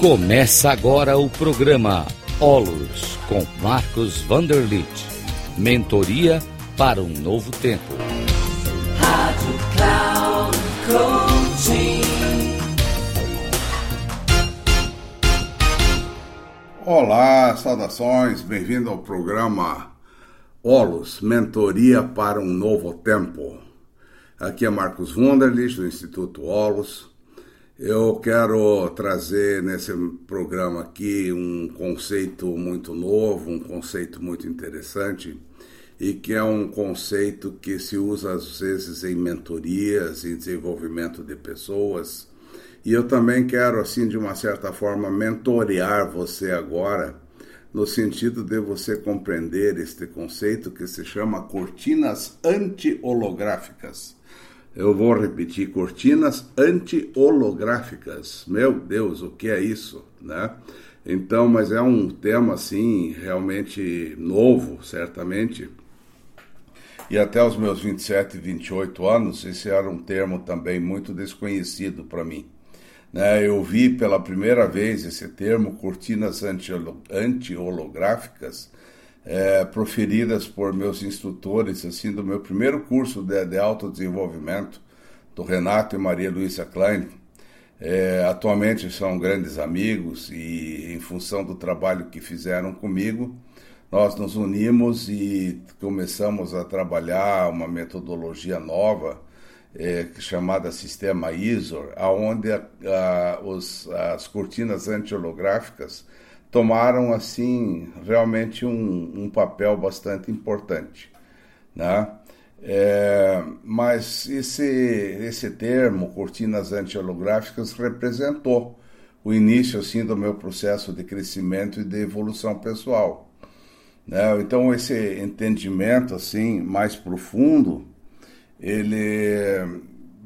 Começa agora o programa Olos com Marcos Vanderlit. Mentoria para um novo tempo. Rádio Cloud Coaching. Olá, saudações, bem-vindo ao programa Olos, Mentoria para um Novo Tempo. Aqui é Marcos Wunderlich, do Instituto Olos. Eu quero trazer nesse programa aqui um conceito muito novo, um conceito muito interessante e que é um conceito que se usa às vezes em mentorias, em desenvolvimento de pessoas. E eu também quero, assim, de uma certa forma, mentorear você agora, no sentido de você compreender este conceito que se chama cortinas anti-holográficas. Eu vou repetir, cortinas anti-holográficas. Meu Deus, o que é isso, né? Então, mas é um tema assim realmente novo, certamente. E até os meus 27, 28 anos, esse era um termo também muito desconhecido para mim. Né? Eu vi pela primeira vez esse termo, cortinas anti-holográficas, é, proferidas por meus instrutores, assim, do meu primeiro curso de, de autodesenvolvimento, do Renato e Maria Luísa Klein. É, atualmente são grandes amigos e, em função do trabalho que fizeram comigo, nós nos unimos e começamos a trabalhar uma metodologia nova é, chamada Sistema ISOR, aonde a, a, os, as cortinas anti-holográficas tomaram assim realmente um, um papel bastante importante, né? É, mas esse, esse termo, cortinas anti-holográficas, representou o início assim do meu processo de crescimento e de evolução pessoal. Né? Então esse entendimento assim mais profundo, ele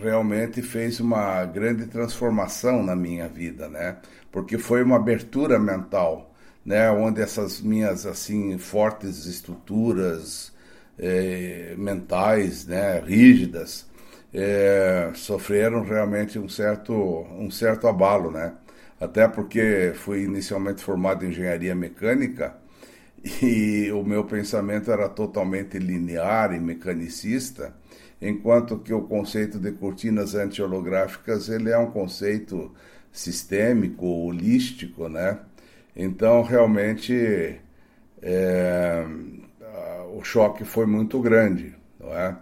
realmente fez uma grande transformação na minha vida, né? Porque foi uma abertura mental, né? Onde essas minhas assim fortes estruturas eh, mentais, né? Rígidas, eh, sofreram realmente um certo um certo abalo, né? Até porque fui inicialmente formado em engenharia mecânica e o meu pensamento era totalmente linear e mecanicista enquanto que o conceito de cortinas anti-holográficas ele é um conceito sistêmico, holístico, né? Então, realmente, é, o choque foi muito grande, não é?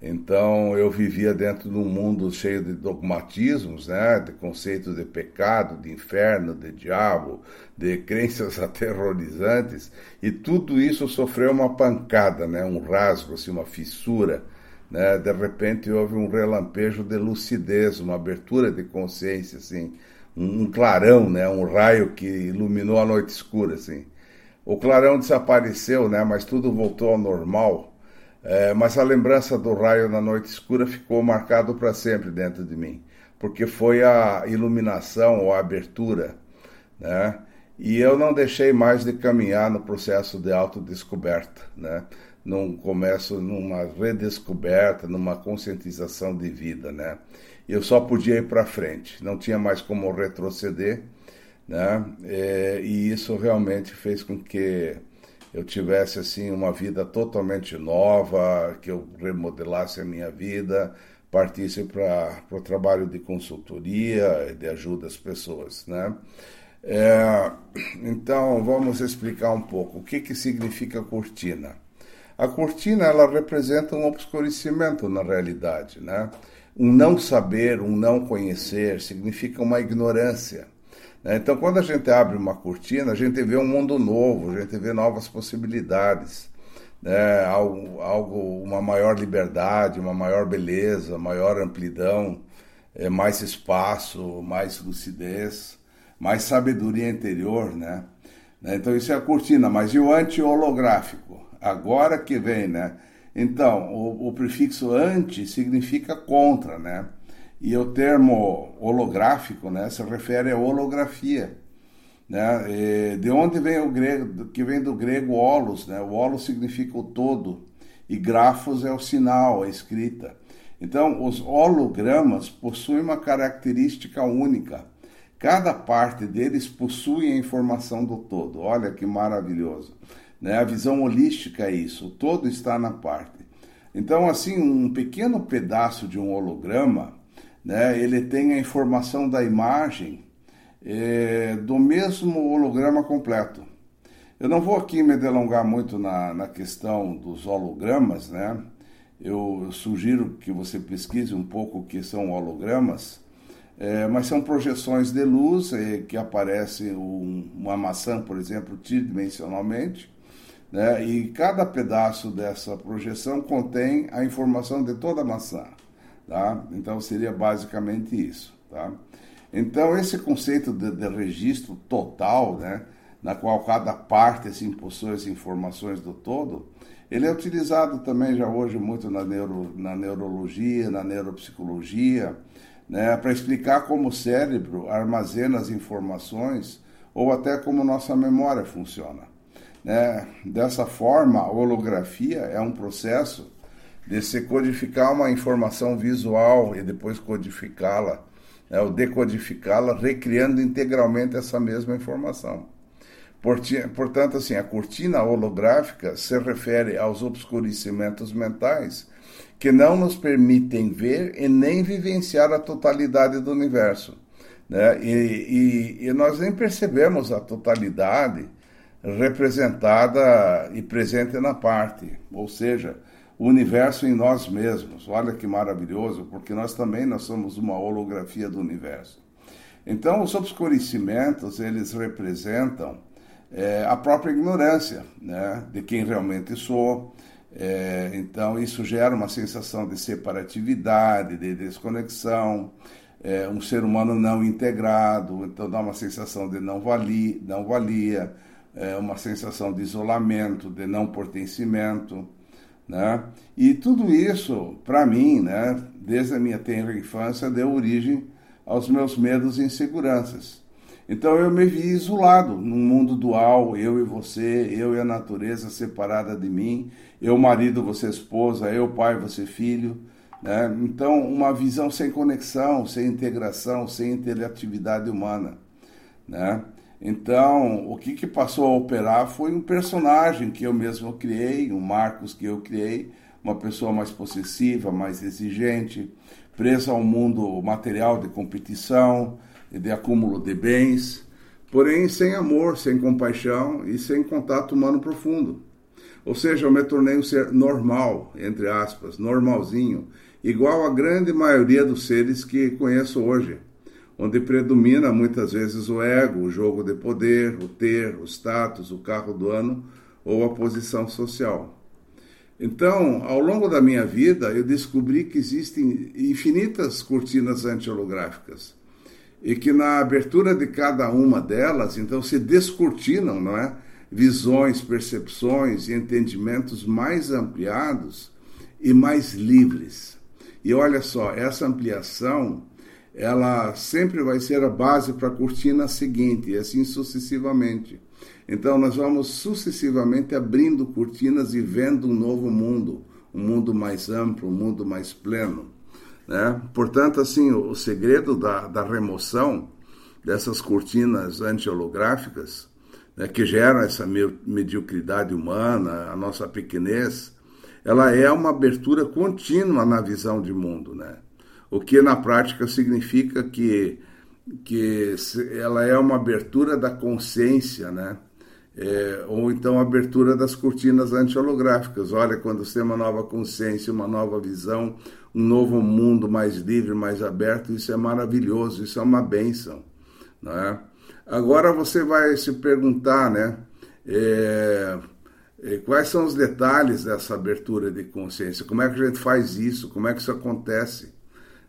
Então, eu vivia dentro de um mundo cheio de dogmatismos, né? De conceitos de pecado, de inferno, de diabo, de crenças aterrorizantes, e tudo isso sofreu uma pancada, né? Um rasgo, assim, uma fissura, né? De repente houve um relampejo de lucidez, uma abertura de consciência, assim, um clarão, né? Um raio que iluminou a noite escura, assim. O clarão desapareceu, né? Mas tudo voltou ao normal. É, mas a lembrança do raio na noite escura ficou marcado para sempre dentro de mim, porque foi a iluminação ou a abertura, né? E eu não deixei mais de caminhar no processo de autodescoberta, né? Num começo, numa redescoberta, numa conscientização de vida, né? Eu só podia ir para frente, não tinha mais como retroceder, né? É, e isso realmente fez com que eu tivesse assim uma vida totalmente nova, que eu remodelasse a minha vida, partisse para o trabalho de consultoria e de ajuda às pessoas, né? É, então vamos explicar um pouco o que que significa cortina. A cortina ela representa um obscurecimento na realidade, né? Um não saber, um não conhecer significa uma ignorância. Né? Então, quando a gente abre uma cortina, a gente vê um mundo novo, a gente vê novas possibilidades, né? algo, algo uma maior liberdade, uma maior beleza, maior amplidão, é, mais espaço, mais lucidez, mais sabedoria interior, né? Então, isso é a cortina, mas e o anti-holográfico? Agora que vem, né? Então, o, o, prefixo anti significa contra, né? E o termo holográfico, né, se refere à holografia, né? E de onde vem o grego, que vem do grego holos, né? O holos significa o todo e grafos é o sinal, a escrita. Então, os hologramas possuem uma característica única, Cada parte deles possui a informação do todo. Olha que maravilhoso. Né? A visão holística é isso, o todo está na parte. Então, assim, um pequeno pedaço de um holograma, né, ele tem a informação da imagem é, do mesmo holograma completo. Eu não vou aqui me delongar muito na, na questão dos hologramas, né? Eu, sugiro que você pesquise um pouco o que são hologramas, é, mas são projeções de luz é, que aparece um, uma maçã, por exemplo, tridimensionalmente, né? e cada pedaço dessa projeção contém a informação de toda a maçã. Tá? Então seria basicamente isso. Tá? Então esse conceito de, de registro total, né? na qual cada parte assim, possui as informações do todo, ele é utilizado também já hoje muito na, neuro, na neurologia, na neuropsicologia, né, para explicar como o cérebro armazena as informações ou até como nossa memória funciona. Né? Dessa forma, a holografia é um processo de se codificar uma informação visual e depois codificá-la, né, ou decodificá-la, recriando integralmente essa mesma informação. Portanto, assim, a cortina holográfica se refere aos obscurecimentos mentais que não nos permitem ver e nem vivenciar a totalidade do universo. Né? E, e, e nós nem percebemos a totalidade representada e presente na parte, ou seja, o universo em nós mesmos. Olha que maravilhoso, porque nós também nós somos uma holografia do universo. Então, os obscurecimentos, eles representam é, a própria ignorância né, de quem realmente sou. É, então, isso gera uma sensação de separatividade, de desconexão, é, um ser humano não integrado, então dá uma sensação de não, vali, não valia, é, uma sensação de isolamento, de não pertencimento. Né? E tudo isso, para mim, né, desde a minha tenra infância, deu origem aos meus medos e inseguranças. Então eu me vi isolado num mundo dual, eu e você, eu e a natureza separada de mim, eu marido, você esposa, eu pai, você filho. Né? Então, uma visão sem conexão, sem integração, sem interatividade humana. Né? Então, o que, que passou a operar foi um personagem que eu mesmo criei, um Marcos que eu criei, uma pessoa mais possessiva, mais exigente, presa ao mundo material de competição, de acúmulo de bens, porém sem amor, sem compaixão e sem contato humano profundo. Ou seja, eu me tornei um ser normal, entre aspas, normalzinho, igual à grande maioria dos seres que conheço hoje, onde predomina muitas vezes o ego, o jogo de poder, o ter, o status, o carro do ano ou a posição social. Então, ao longo da minha vida, eu descobri que existem infinitas cortinas anti-holográficas e que na abertura de cada uma delas, então, se descortinam, não é? Visões, percepções e entendimentos mais ampliados e mais livres. E olha só, essa ampliação, ela sempre vai ser a base para a cortina seguinte, e assim sucessivamente. Então, nós vamos sucessivamente abrindo cortinas e vendo um novo mundo, um mundo mais amplo, um mundo mais pleno. Né? Portanto, assim, o, segredo da, da remoção dessas cortinas anti-holográficas, né, que geram essa mediocridade humana, a nossa pequenez, ela é uma abertura contínua na visão de mundo, né? O que na prática significa que, que ela é uma abertura da consciência, né? É, ou então abertura das cortinas anti-holográficas. Olha, quando você tem uma nova consciência, uma nova visão, um novo mundo mais livre, mais aberto, isso é maravilhoso, isso é uma bênção. Né? Agora você vai se perguntar, né? É, é, quais são os detalhes dessa abertura de consciência? Como é que a gente faz isso? Como é que isso acontece?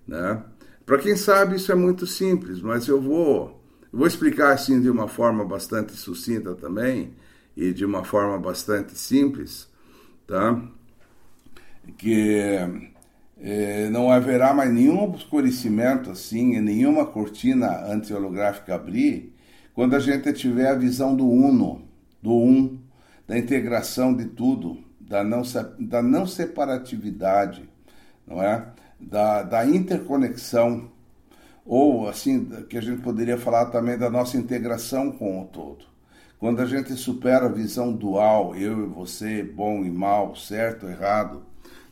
Né? Para quem sabe, isso é muito simples, mas eu vou vou explicar assim de uma forma bastante sucinta também e de uma forma bastante simples, tá? Que é, não haverá mais nenhum obscurecimento assim, nenhuma cortina anti-holográfica abrir quando a gente tiver a visão do uno, do um, da integração de tudo, da não, da não separatividade, não é? Da, da interconexão ou assim, que a gente poderia falar também da nossa integração com o todo. Quando a gente supera a visão dual, eu e você, bom e mal, certo, errado,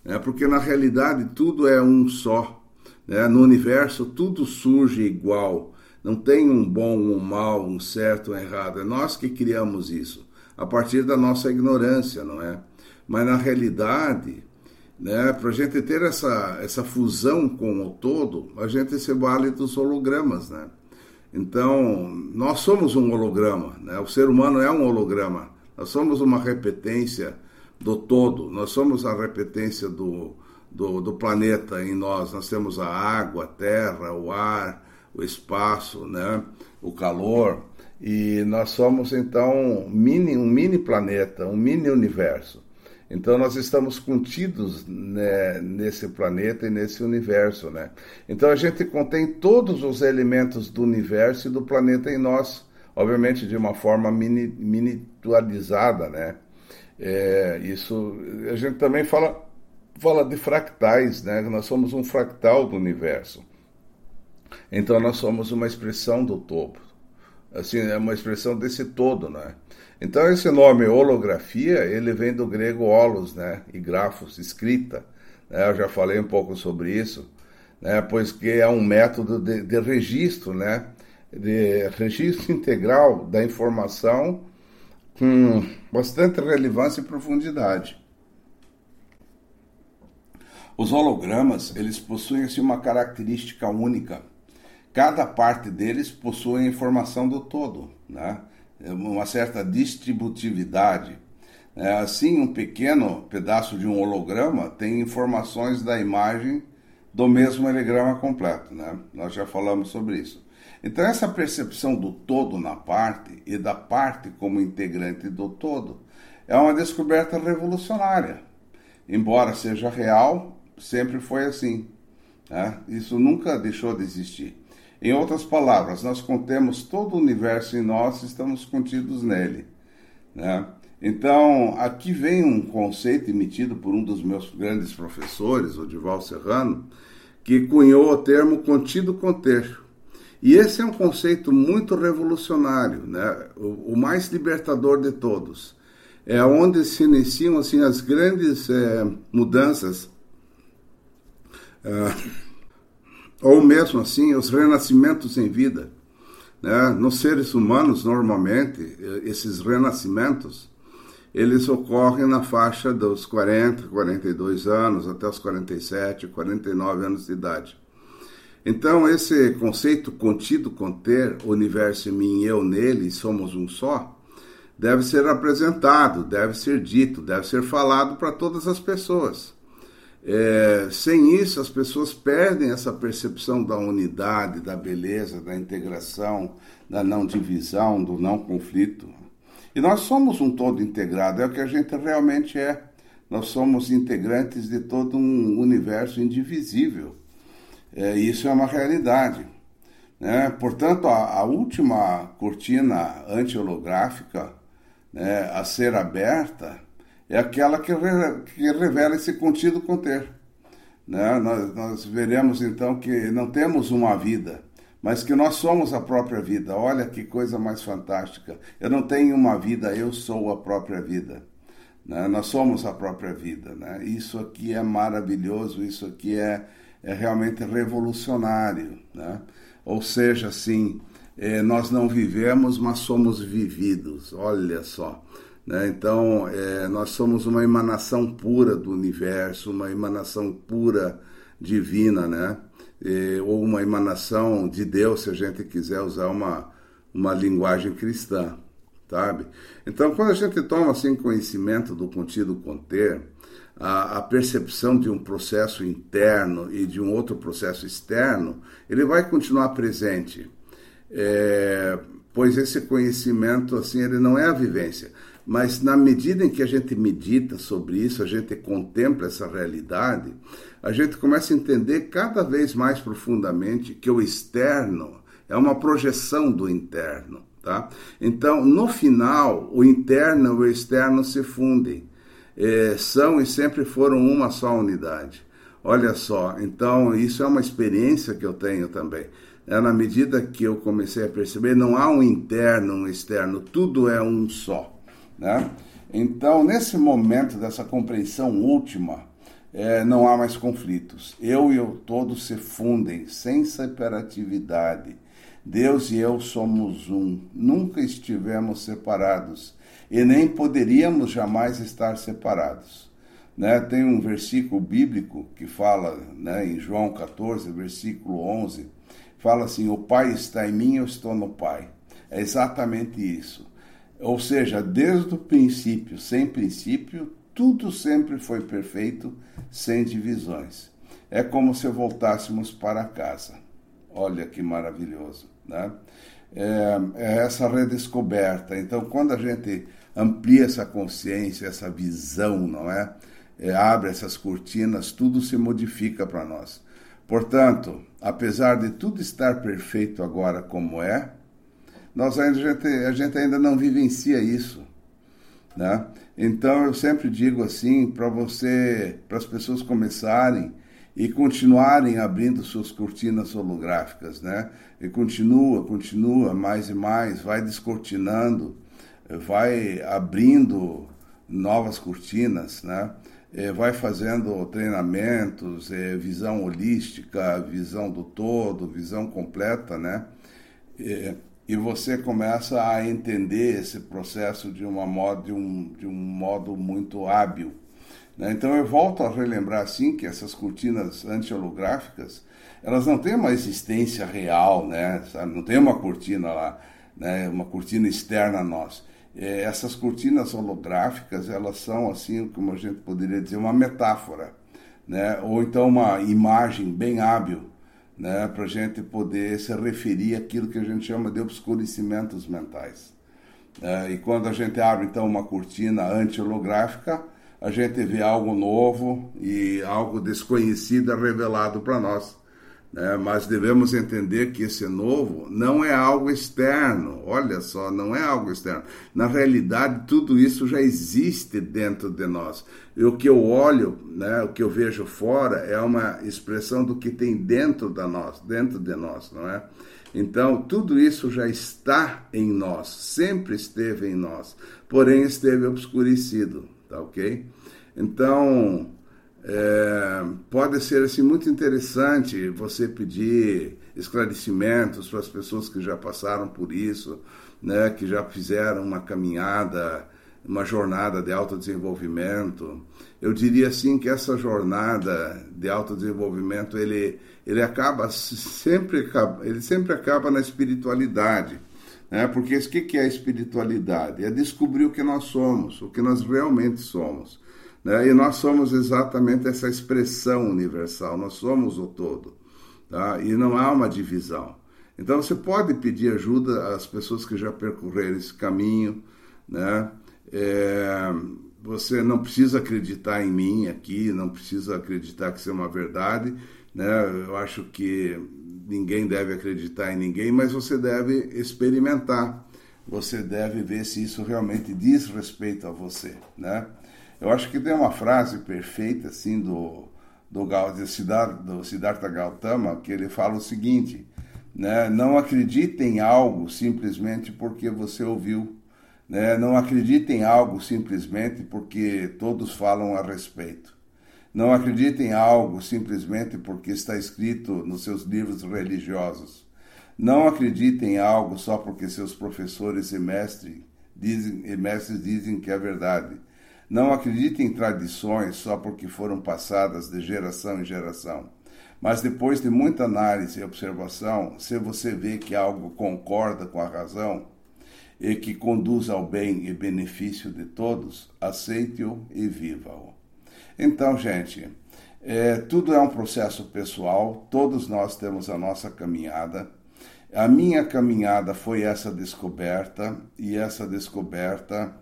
né? porque na realidade tudo é um só. Né? No universo tudo surge igual. Não tem um bom, um mal, um certo, um errado. É nós que criamos isso, a partir da nossa ignorância, não é? Mas na realidade, né, para a gente ter essa, essa fusão com o todo, a gente se vale dos hologramas, né? Então, nós somos um holograma, né? O ser humano é um holograma. Nós somos uma repetência do todo. Nós somos a repetência do, do, do planeta em nós. Nós temos a água, a terra, o ar, o espaço, né? O calor. E nós somos então mini, um mini planeta, um mini universo. Então nós estamos contidos né, nesse planeta e nesse universo, né? Então a gente contém todos os elementos do universo e do planeta em nós, obviamente de uma forma mini, miniaturizada, né? É, isso a gente também fala fala de fractais, né? Nós somos um fractal do universo. Então nós somos uma expressão do todo. Assim, é uma expressão desse todo, né? Então esse nome holografia, ele vem do grego holos, né, e grafos, escrita. Né? Eu já falei um pouco sobre isso, né, pois que é um método de, de registro, né, de registro integral da informação com bastante relevância e profundidade. Os hologramas, eles possuem assim, uma característica única. Cada parte deles possui a informação do todo, né? É uma certa distributividade. É, assim, um pequeno pedaço de um holograma tem informações da imagem do mesmo holograma completo. Né? Nós já falamos sobre isso. Então, essa percepção do todo na parte e da parte como integrante do todo é uma descoberta revolucionária. Embora seja real, sempre foi assim. Né? Isso nunca deixou de existir. Em outras palavras, nós contemos todo o universo em nós e estamos contidos nele. Né? Então, aqui vem um conceito emitido por um dos meus grandes professores, o Dival Serrano, que cunhou o termo contido conter. E esse é um conceito muito revolucionário, né? o, o mais libertador de todos. É onde se iniciam assim, as grandes é, mudanças. Uh, ou mesmo assim os renascimentos em vida. Né? Nos seres humanos, normalmente, esses renascimentos, eles ocorrem na faixa dos 40, 42 anos, até os 47, 49 anos de idade. Então, esse conceito contido, conter, universo em mim, eu nele, somos um só, deve ser apresentado, deve ser dito, deve ser falado para todas as pessoas. É, sem isso, as pessoas perdem essa percepção da unidade, da beleza, da integração, da não divisão, do não conflito. E nós somos um todo integrado, é o que a gente realmente é. Nós somos integrantes de todo um universo indivisível. É, isso é uma realidade. Né? Portanto, a, a última cortina anti-holográfica né, a ser aberta é aquela que, re, que revela esse contido conter. Né? Nós, nós veremos então que não temos uma vida, mas que nós somos a própria vida. Olha que coisa mais fantástica. Eu não tenho uma vida, eu sou a própria vida. Né? Nós somos a própria vida. Né? Isso aqui é maravilhoso, isso aqui é, é realmente revolucionário. Né? Ou seja, assim, eh, nós não vivemos, mas somos vividos. Olha só. Né? Então, é, nós somos uma emanação pura do universo, uma emanação pura divina, né? Ou uma emanação de Deus, se a gente quiser usar uma, uma linguagem cristã, sabe? Então, quando a gente toma assim conhecimento do contido conter, a, a, percepção de um processo interno e de um outro processo externo, ele vai continuar presente, é, pois esse conhecimento assim ele não é a vivência. Mas na medida em que a gente medita sobre isso, a gente contempla essa realidade, a gente começa a entender cada vez mais profundamente que o externo é uma projeção do interno. Tá? Então, no final, o interno e o externo se fundem. É, são e sempre foram uma só unidade. Olha só, então isso é uma experiência que eu tenho também. É, na medida que eu comecei a perceber, não há um interno, um externo, tudo é um só. Né? Então, nesse momento dessa compreensão última, é, não há mais conflitos. Eu e eu todos se fundem, sem separatividade. Deus e eu somos um, nunca estivemos separados e nem poderíamos jamais estar separados. Né? Tem um versículo bíblico que fala, né, em João 14, versículo 11, fala assim: O Pai está em mim, eu estou no Pai. É exatamente isso. Ou seja, desde o princípio, sem princípio, tudo sempre foi perfeito, sem divisões. É como se voltássemos para casa. Olha que maravilhoso, né? É, é essa redescoberta. Então, quando a gente amplia essa consciência, essa visão, não é? é abre essas cortinas, tudo se modifica para nós. Portanto, apesar de tudo estar perfeito agora como é, nós ainda, a, gente, ainda não vivencia isso. Né? Então eu sempre digo assim para você, para as pessoas começarem e continuarem abrindo suas cortinas holográficas, né? E continua, continua mais e mais, vai descortinando, vai abrindo novas cortinas, né? É, vai fazendo treinamentos, é, visão holística, visão do todo, visão completa, né? É, e você começa a entender esse processo de, uma modo, de, um, de um modo muito hábil. Né? Então eu volto a relembrar assim que essas cortinas anti-holográficas elas não têm uma existência real, né? não tem uma cortina lá, né? uma cortina externa a nós. É, essas cortinas holográficas elas são assim como a gente poderia dizer uma metáfora, né? ou então uma imagem bem hábil né, para a gente poder se referir àquilo que a gente chama de obscurecimentos mentais. É, e quando a gente abre então uma cortina anti-holográfica, a gente vê algo novo e algo desconhecido revelado para nós. Né? Mas devemos entender que esse novo não é algo externo, olha só, não é algo externo. Na realidade, tudo isso já existe dentro de nós. E o que eu olho, né, o que eu vejo fora, é uma expressão do que tem dentro da nós, dentro de nós, não é? Então, tudo isso já está em nós, sempre esteve em nós, porém esteve obscurecido, tá ok? Então, é, pode ser assim muito interessante você pedir esclarecimentos para as pessoas que já passaram por isso, né, que já fizeram uma caminhada, uma jornada de autodesenvolvimento. Eu diria assim que essa jornada de autodesenvolvimento ele ele acaba sempre ele sempre acaba na espiritualidade, né? Porque o que é a espiritualidade? É descobrir o que nós somos, o que nós realmente somos. Né? E nós somos exatamente essa expressão universal, nós somos o todo. Tá? E não há uma divisão. Então você pode pedir ajuda às pessoas que já percorreram esse caminho. Né? É, você não precisa acreditar em mim aqui, não precisa acreditar que isso é uma verdade. Né? Eu acho que ninguém deve acreditar em ninguém, mas você deve experimentar. Você deve ver se isso realmente diz respeito a você, né? Eu acho que tem uma frase perfeita assim do do, Siddhartha, do Siddhartha Gautama que ele fala o seguinte, né? Não acredite em algo simplesmente porque você ouviu, né? Não acredite em algo simplesmente porque todos falam a respeito. Não acredite em algo simplesmente porque está escrito nos seus livros religiosos. Não acredite em algo só porque seus professores e mestres dizem, e mestres dizem que é verdade. Não acredite em tradições só porque foram passadas de geração em geração. Mas depois de muita análise e observação, se você vê que algo concorda com a razão e que conduz ao bem e benefício de todos, aceite-o e viva-o. Então, gente, é, tudo é um processo pessoal, todos nós temos a nossa caminhada. A minha caminhada foi essa descoberta, e essa descoberta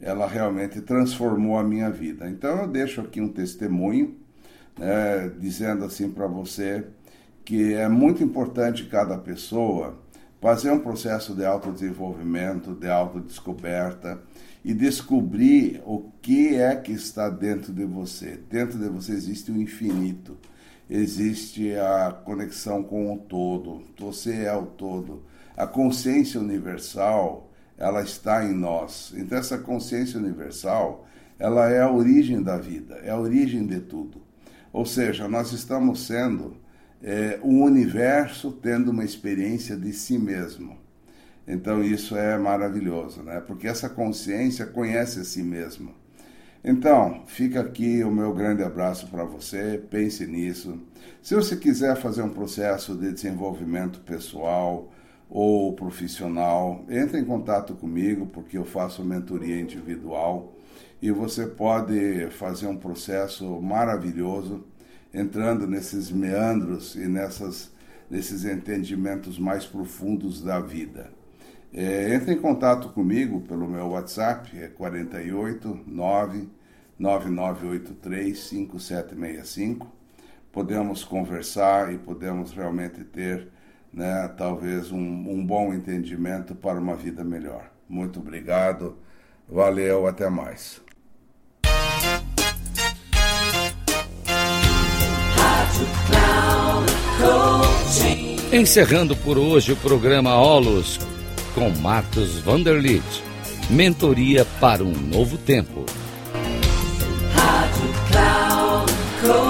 ela realmente transformou a minha vida. Então eu deixo aqui um testemunho, né, dizendo assim para você que é muito importante cada pessoa fazer um processo de autodesenvolvimento, de autodescoberta e descobrir o que é que está dentro de você. Dentro de você existe o infinito, existe a conexão com o todo, você é o todo. A consciência universal, ela está em nós. Então essa consciência universal, ela é a origem da vida, é a origem de tudo. Ou seja, nós estamos sendo é, o universo tendo uma experiência de si mesmo. Então isso é maravilhoso, né? Porque essa consciência conhece a si mesmo. Então, fica aqui o meu grande abraço para você, pense nisso. Se você quiser fazer um processo de desenvolvimento pessoal ou profissional, entre em contato comigo, porque eu faço mentoria individual e você pode fazer um processo maravilhoso entrando nesses meandros e nessas, nesses entendimentos mais profundos da vida. É, entre em contato comigo pelo meu WhatsApp, é 48 9 9983 5765. Podemos conversar e podemos realmente ter, né, talvez, um, um bom entendimento para uma vida melhor. Muito obrigado, valeu, até mais. Encerrando por hoje o programa Olos com Marcos Vanderlit. Mentoria para um novo tempo. Rádio Cloud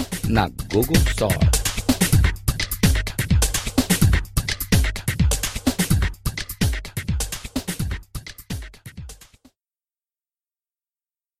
na Google Store.